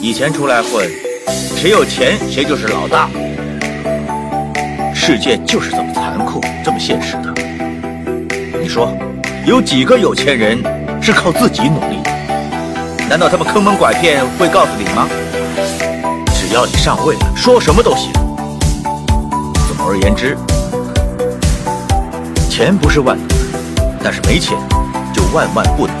以前出来混谁有钱谁就是老大。世界就是这么残酷这么现实的。你说有几个有钱人是靠自己努力？的难道他们坑蒙拐骗会告诉你吗？只要你上位了说什么都行。总而言之钱不是万能的但是没钱就万万不能。